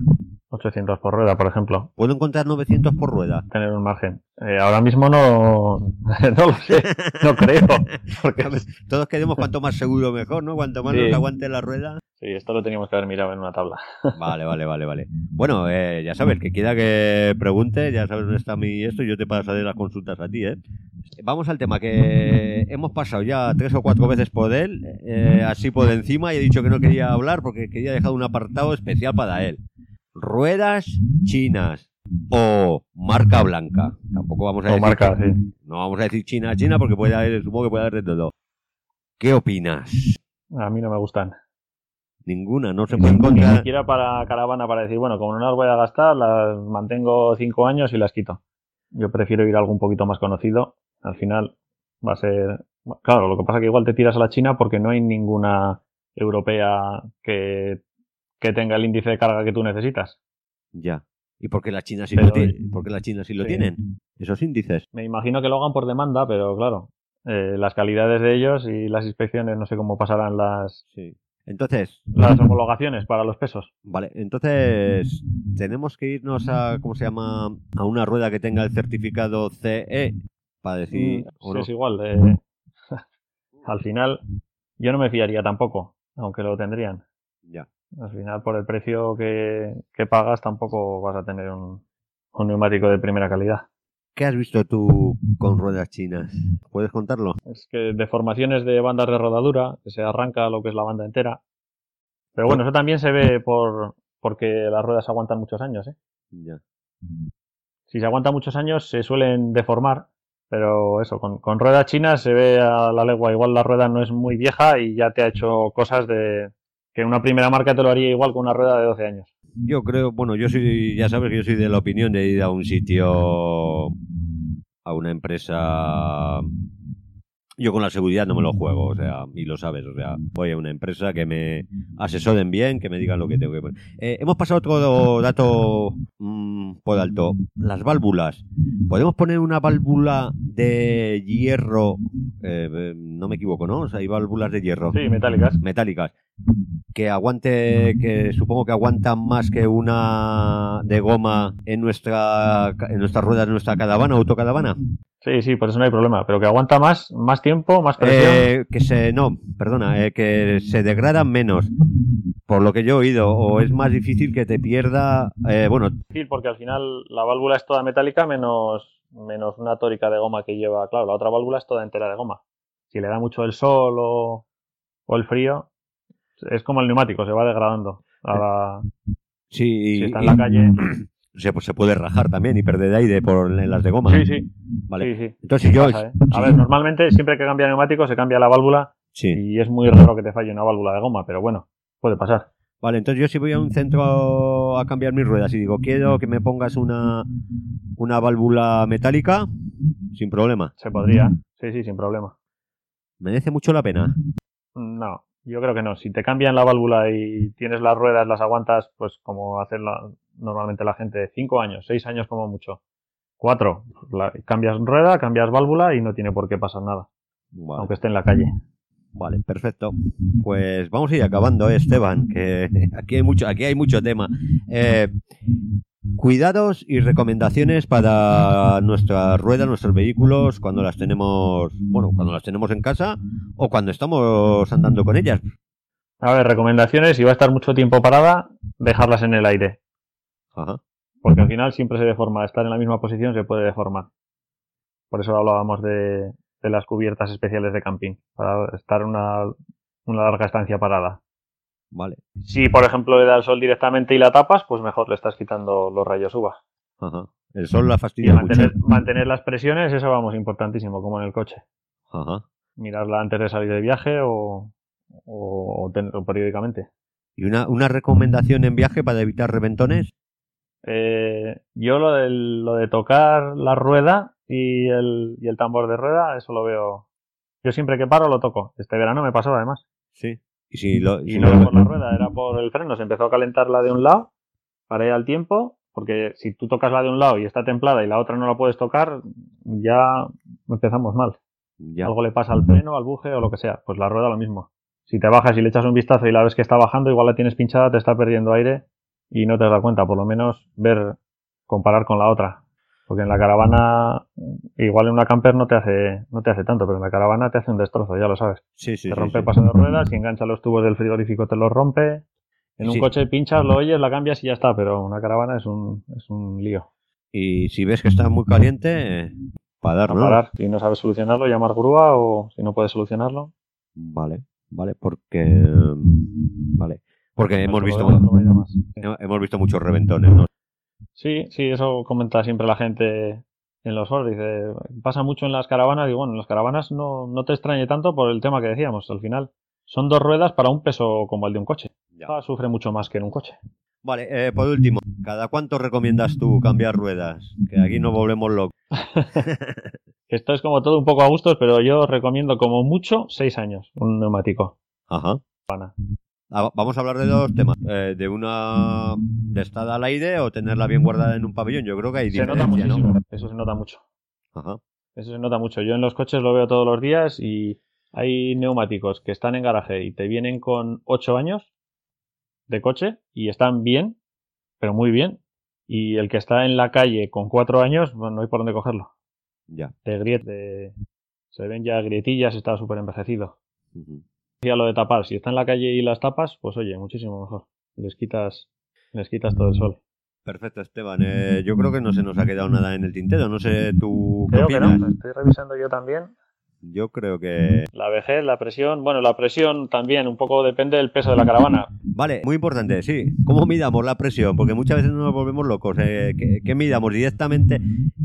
800 por rueda, por ejemplo. ¿Puedo encontrar 900 por rueda? tener un margen. Eh, ahora mismo no, no lo sé, no creo. Porque Todos queremos cuanto más seguro mejor, ¿no? Cuanto más Sí. nos aguante la rueda. Sí, esto lo teníamos que haber mirado en una tabla. Vale, vale, vale, vale. Bueno, eh, ya sabes, que quiera que pregunte, ya sabes dónde está mi esto, yo te pasaré las consultas a ti, ¿eh? Vamos al tema que hemos pasado ya tres o cuatro veces por él, eh, así por encima, y he dicho que no quería hablar porque quería dejar un apartado especial para él. Ruedas chinas o marca blanca. Tampoco vamos a O decir marca, sí. no vamos a decir China, China, porque puede haber, supongo que puede haber de todo. ¿Qué opinas? A mí no me gustan. Ninguna, no se puede Ni encontrar. siquiera para caravana para decir, bueno, como no las voy a gastar, las mantengo cinco años y las quito. Yo prefiero ir a algo un poquito más conocido. Al final va a ser... Claro, lo que pasa es que igual te tiras a la China porque no hay ninguna europea que, que tenga el índice de carga que tú necesitas. Ya. ¿Y por qué la China sí Pero- lo tiene? ¿Por qué la China sí lo Sí. tienen? Esos índices. Me imagino que lo hagan por demanda, pero claro, eh, las calidades de ellos y las inspecciones, no sé cómo pasarán las, Sí. Entonces, las homologaciones para los pesos. vale, entonces tenemos que irnos a, ¿cómo se llama? A una rueda que tenga el certificado CE para decir, Mm, ¿o sí, no? es igual. eh, al final, yo no me fiaría tampoco, aunque lo tendrían. Ya. Al final, por el precio que, que pagas, tampoco vas a tener un, un neumático de primera calidad. ¿Qué has visto tú con ruedas chinas? ¿Puedes contarlo? Es que deformaciones de bandas de rodadura, que se arranca lo que es la banda entera, Pero bueno, eso también se ve por porque las ruedas aguantan muchos años, ¿eh? Ya. Si se aguantan muchos años se suelen deformar, pero eso, con, con ruedas chinas se ve a la legua. Igual la rueda no es muy vieja y ya te ha hecho cosas de que una primera marca te lo haría igual con una rueda de 12 años. Yo creo, bueno, yo soy, ya sabes que yo soy de la opinión de ir a un sitio, a una empresa. Yo con la seguridad no me lo juego, o sea, y lo sabes, o sea, voy a una empresa que me asesoren bien, que me digan lo que tengo que poner. Eh, hemos pasado otro dato mm, por alto, las válvulas. ¿Podemos poner una válvula de hierro? Eh, eh, no me equivoco, ¿no? O sea, hay válvulas de hierro Sí, metálicas. metálicas que aguante que supongo que aguantan más que una de goma en nuestra en nuestras ruedas de nuestra caravana autocaravana Sí, sí, por eso no hay problema. Pero que aguanta más, más tiempo, más presión. Eh, que se no perdona eh, que se degradan menos por lo que yo he oído o es más difícil que te pierda eh, bueno difícil porque al final la válvula es toda metálica menos, menos una tórica de goma que lleva, claro, la otra válvula es toda entera de goma. Si le da mucho el sol o, o el frío, es como el neumático, se va degradando. A la- sí si está en la calle. se, pues se puede rajar también y perder aire por las de goma Sí, sí, vale sí, sí. entonces yo Pasa, ¿eh? A ver, normalmente siempre que cambia neumático se cambia la válvula sí y es muy raro que te falle una válvula de goma, pero bueno, puede pasar. Vale, entonces yo si voy a un centro a cambiar mis ruedas y digo, quiero que me pongas una, una válvula metálica, sin problema. Se podría, sí, sí, sin problema. Merece mucho la pena. No, yo creo que no. Si te cambian la válvula y tienes las ruedas, las aguantas, pues como hace la- normalmente la gente, cinco años, seis años como mucho. Cuatro, la- cambias rueda, cambias válvula y no tiene por qué pasar nada, Vale, aunque esté en la calle. vale, perfecto. Pues vamos a ir acabando, ¿eh, Esteban, que aquí hay mucho, aquí hay mucho tema. Eh, cuidados y recomendaciones para nuestras ruedas, nuestros vehículos, cuando las tenemos, bueno, cuando las tenemos en casa o cuando estamos andando con ellas. A ver, recomendaciones, si va a estar mucho tiempo parada, dejarlas en el aire, Ajá. porque al final siempre se deforma. Estar en la misma posición se puede deformar. Por eso hablábamos de, de las cubiertas especiales de camping, para estar una, una larga estancia parada. Vale. Si, por ejemplo, le da el sol directamente y la tapas, pues mejor le estás quitando los rayos UVA. Ajá. El sol la Y fastidia mucho. mantener, mantener las presiones, eso vamos, importantísimo, como en el coche. Ajá. Mirarla antes de salir de viaje o, o, o ten- o periódicamente. ¿Y una, una recomendación en viaje para evitar reventones? Eh, yo lo, del- lo de tocar la rueda y el, y el tambor de rueda, eso lo veo. Yo siempre que paro lo toco. Este verano me pasó además. Sí. Y si lo, Y si no no- era por la rueda, era por el freno. Se empezó a calentar la de un lado, paré al tiempo, porque si tú tocas la de un lado y está templada y la otra no la puedes tocar, ya empezamos mal. ya. Algo le pasa al freno, al buje o lo que sea. Pues la rueda lo mismo. Si te bajas y le echas un vistazo y la ves que está bajando, igual la tienes pinchada, te está perdiendo aire y no te das cuenta. Por lo menos ver, comparar con la otra. Porque en la caravana, igual en una camper no te hace, no te hace tanto, pero en la caravana te hace un destrozo, ya lo sabes. Sí, sí, te rompe sí. el paso de ruedas, si engancha los tubos del frigorífico te los rompe. En un coche pinchas, lo oyes, la cambias y ya está, pero una caravana es un, es un lío. Y si ves que está muy caliente, para dar, A ¿no? parar. Si no sabes solucionarlo, llamar grúa o si no puedes solucionarlo. Vale, vale, porque... Vale. Porque hemos visto, no hemos visto muchos reventones, ¿no? Sí, sí, eso comenta siempre la gente en los foros. Dice, pasa mucho en las caravanas. Digo, bueno, en las caravanas no, no te extrañe tanto por el tema que decíamos. Al final, son dos ruedas para un peso como el de un coche. Ah, Sufre mucho más que en un coche. Vale, eh, por último, ¿cada cuánto recomiendas tú cambiar ruedas? Que aquí no volvemos locos. Esto es como todo un poco a gustos, pero yo recomiendo como mucho seis años un neumático. Ajá. Ah, Vamos a hablar de dos temas. Eh, de una de estar al aire o tenerla bien guardada en un pabellón. Yo creo que hay Se nota muchísimo. ¿no? Eso se nota mucho. Ajá. Eso se nota mucho. Yo en los coches lo veo todos los días y hay neumáticos que están en garaje y te vienen con 8 años de coche y están bien, pero muy bien. Y el que está en la calle con 4 años, bueno, no hay por dónde cogerlo. Ya. De griete, se ven ya grietillas, está súper envejecido. Decía lo de tapar, si está en la calle y las tapas, pues oye, muchísimo mejor. Les quitas, les quitas todo el sol. Perfecto, Esteban. Eh, yo creo que no se nos ha quedado nada en el tintero. No sé tú qué Creo que opinas. no, estoy revisando yo también. Yo creo que... La vejez, la presión, bueno, la presión también un poco depende del peso de la caravana. Vale, muy importante, sí. ¿Cómo midamos la presión? Porque muchas veces nos volvemos locos. Eh, ¿qué, qué midamos directamente?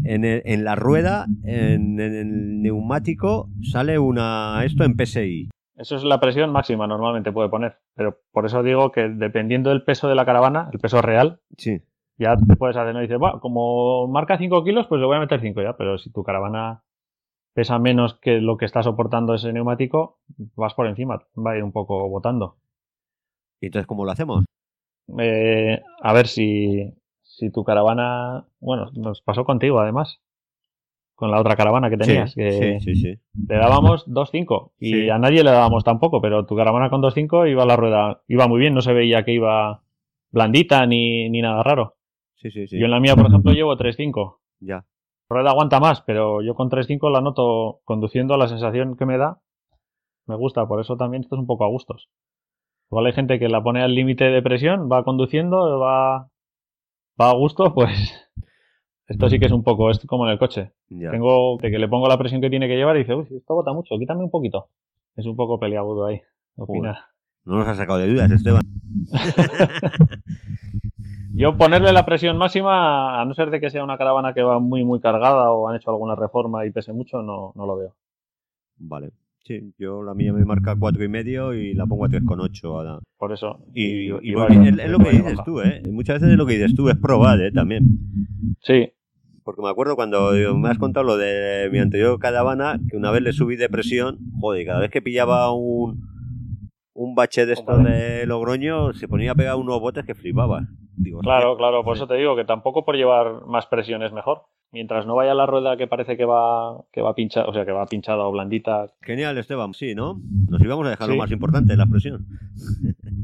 En, el- en la rueda, en, en el neumático, sale una esto en PSI. Eso es la presión máxima normalmente puede poner, pero por eso digo que dependiendo del peso de la caravana, el peso real, Sí. ya te puedes hacer, ¿no? Y dices, bueno, como marca 5 kilos, pues le voy a meter 5 ya, pero si tu caravana pesa menos que lo que está soportando ese neumático, vas por encima, va a ir un poco botando. ¿Y entonces cómo lo hacemos? Eh, a ver si, si tu caravana, bueno, nos pasó contigo además, con la otra caravana que tenías, sí, que sí, sí, le dábamos 2.5 y a nadie le dábamos tampoco, pero tu caravana con 2.5 iba a la rueda, iba muy bien, no se veía que iba blandita ni, ni nada raro. Sí, sí, sí. Yo en la mía, por ejemplo, llevo 3.5. Ya. rueda aguanta más, pero yo con 3.5 la noto conduciendo, la sensación que me da me gusta, por eso también esto es un poco a gustos. Igual hay gente que la pone al límite de presión, va conduciendo, va, va a gusto, pues esto sí que es un poco, es como en el coche. ya. Tengo de que le pongo la presión que tiene que llevar y dice, uy, esto bota mucho, quítame un poquito. Es un poco peliagudo ahí. Opina. No nos has sacado de dudas, Esteban. Yo ponerle la presión máxima, a no ser de que sea una caravana que va muy, muy cargada o han hecho alguna reforma y pese mucho, no, no lo veo. Vale. Sí, yo la mía me marca cuatro y medio y la pongo a 3,8 ahora. Por eso. Y, es, es lo que dices tú, ¿eh? Muchas veces es lo que dices tú, es probar, ¿eh? También. Sí, Porque me acuerdo cuando me has contado lo de mi anterior caravana, que una vez le subí de presión, joder, cada vez que pillaba un, un bache de esto Hombre. de Logroño, se ponía a pegar unos botes que flipaba. Digo, claro, claro. Por eso te digo que tampoco por llevar más presión es mejor. Mientras no vaya la rueda que parece que va, que va pinchada, o sea, que va pinchada o blandita. Genial, Esteban, sí, ¿no? Nos íbamos a dejar lo más importante, la presión.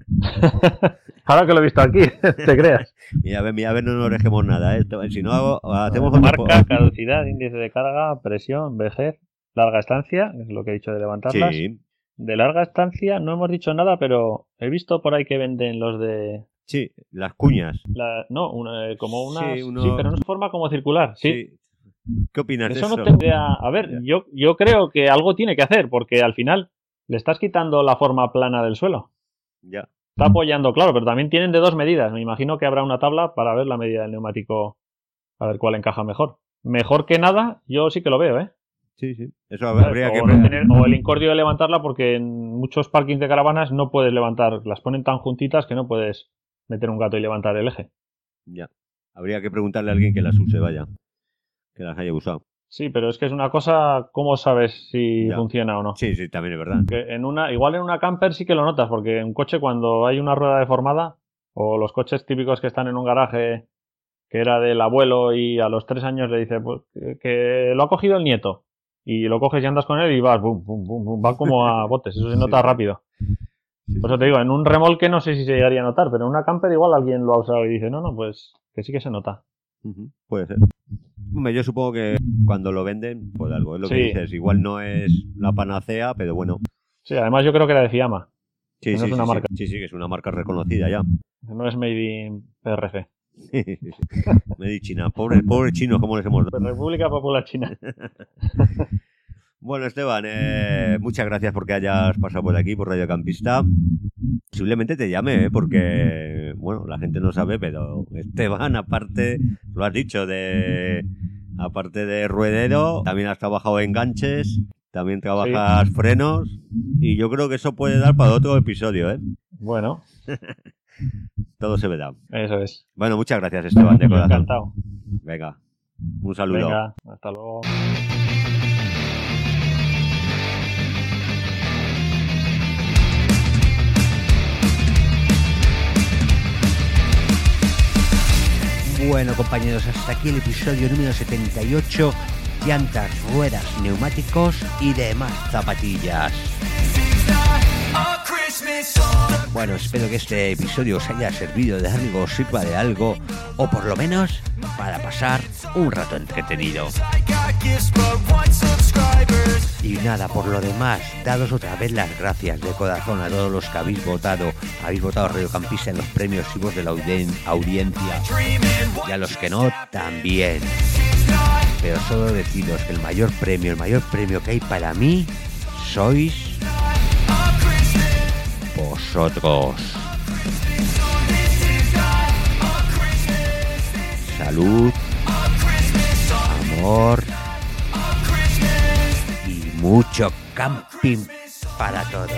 Ahora que lo he visto aquí, te creas. Mira, a ver, mira, a ver, no nos dejemos nada, ¿eh? Si no, hago, hacemos otro po- Marca, caducidad, índice de carga, presión, vejez, larga estancia, es lo que he dicho de levantarlas. Sí, De larga estancia no hemos dicho nada, pero he visto por ahí que venden los de sí, las cuñas. la, no, una- eh, como una Sí, pero no es forma como circular, sí. Sí. ¿Qué opinas de Eso eso? no idea. A ver, yo, yo creo que algo tiene que hacer, porque al final le estás quitando la forma plana del suelo. Ya. Está apoyando, claro, pero también tienen de dos medidas. Me imagino que habrá una tabla para ver la medida del neumático, a ver cuál encaja mejor. Mejor que nada, yo sí que lo veo, ¿eh? Sí, sí. Eso ¿Sabes? habría que o, no tener- o el incordio de levantarla, porque en muchos parkings de caravanas no puedes levantar, las ponen tan juntitas que no puedes meter un gato y levantar el eje. Ya. Habría que preguntarle a alguien que las use, vaya. Que las haya usado. Sí, pero es que es una cosa, ¿cómo sabes si Ya. funciona o no? Sí, sí, también es verdad. Que en una, igual en una camper sí que lo notas, porque en un coche cuando hay una rueda deformada, o los coches típicos que están en un garaje que era del abuelo y a los tres años le dice pues, que- lo ha cogido el nieto. Y lo coges y andas con él y vas, bum, bum, bum, bum, va como a botes, eso se nota Sí. rápido. Por eso te digo, en un remolque no sé si se llegaría a notar, pero en una camper igual alguien lo ha usado y dice, no, no, pues que sí que se nota. Puede ser. Yo supongo que cuando lo venden, pues algo. Es lo que dices. Igual no es la panacea, pero bueno. Sí, además yo creo que era de Fiamma, Sí, No sí, es una sí, sí. marca. Sí, sí, que es una marca reconocida ya. no es made in PRC. Me di China. Pobre, pobre chinos, ¿cómo les hemos dado? República Popular China. Bueno, Esteban, eh, muchas gracias porque hayas pasado por aquí, por Radio Campista. Posiblemente te llame, ¿eh? porque, bueno, la gente no sabe, pero Esteban, aparte, lo has dicho, de aparte de ruedero, también has trabajado en ganches, también trabajas frenos, y yo creo que eso puede dar para otro episodio, ¿eh? Bueno, Todo se verá. eso es. Bueno, muchas gracias, Esteban, de corazón. Encantado. Venga, un saludo. Venga, hasta luego. Bueno, compañeros, hasta aquí el episodio número 78. Llantas, ruedas, neumáticos y demás zapatillas. Bueno, espero que este episodio os haya servido de algo, sirva de algo, o por lo menos para pasar un rato entretenido. Y nada, por lo demás, dados otra vez las gracias de corazón a todos los que habéis votado, habéis votado Radiocampista en los premios y voz de la audiencia. Y a los que no, también. Pero solo deciros que el mayor premio, el mayor premio que hay para mí, sois vosotros. Salud, amor mucho camping para todo.